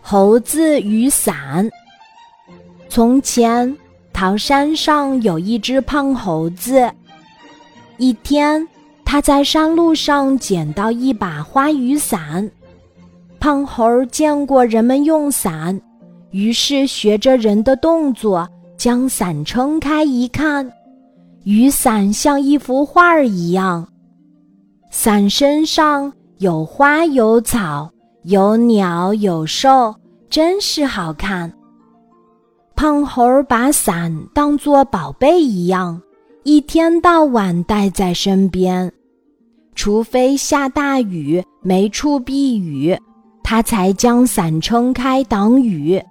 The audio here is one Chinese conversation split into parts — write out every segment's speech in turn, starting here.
猴子雨伞。从前，桃山上有一只胖猴子。一天，他在山路上捡到一把花雨伞。胖猴见过人们用伞，于是学着人的动作，将伞撑开一看，雨伞像一幅画儿一样。伞身上有花有草。有鸟有兽，真是好看。胖猴把伞当作宝贝一样，一天到晚带在身边。除非下大雨没处避雨，他才将伞撑开挡雨。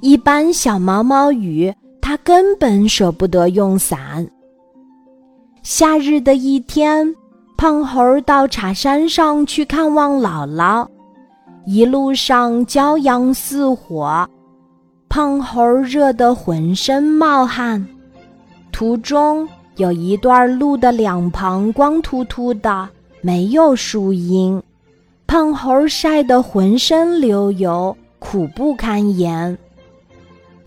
一般小毛毛雨，他根本舍不得用伞。夏日的一天，胖猴到茶山上去看望姥姥。一路上骄阳似火，胖猴热得浑身冒汗。途中有一段路的两旁光秃秃的，没有树荫，胖猴晒得浑身流油，苦不堪言。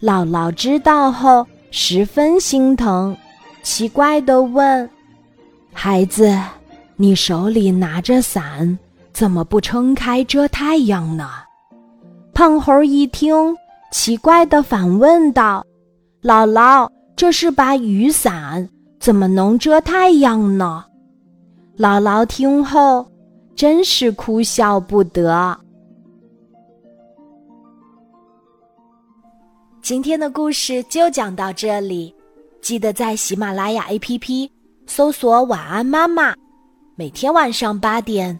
姥姥知道后十分心疼，奇怪地问：“孩子，你手里拿着伞？”怎么不撑开遮太阳呢？胖猴一听，奇怪的反问道：“姥姥，这是把雨伞，怎么能遮太阳呢？”姥姥听后，真是哭笑不得。今天的故事就讲到这里，记得在喜马拉雅 APP 搜索“晚安妈妈”，每天晚上八点。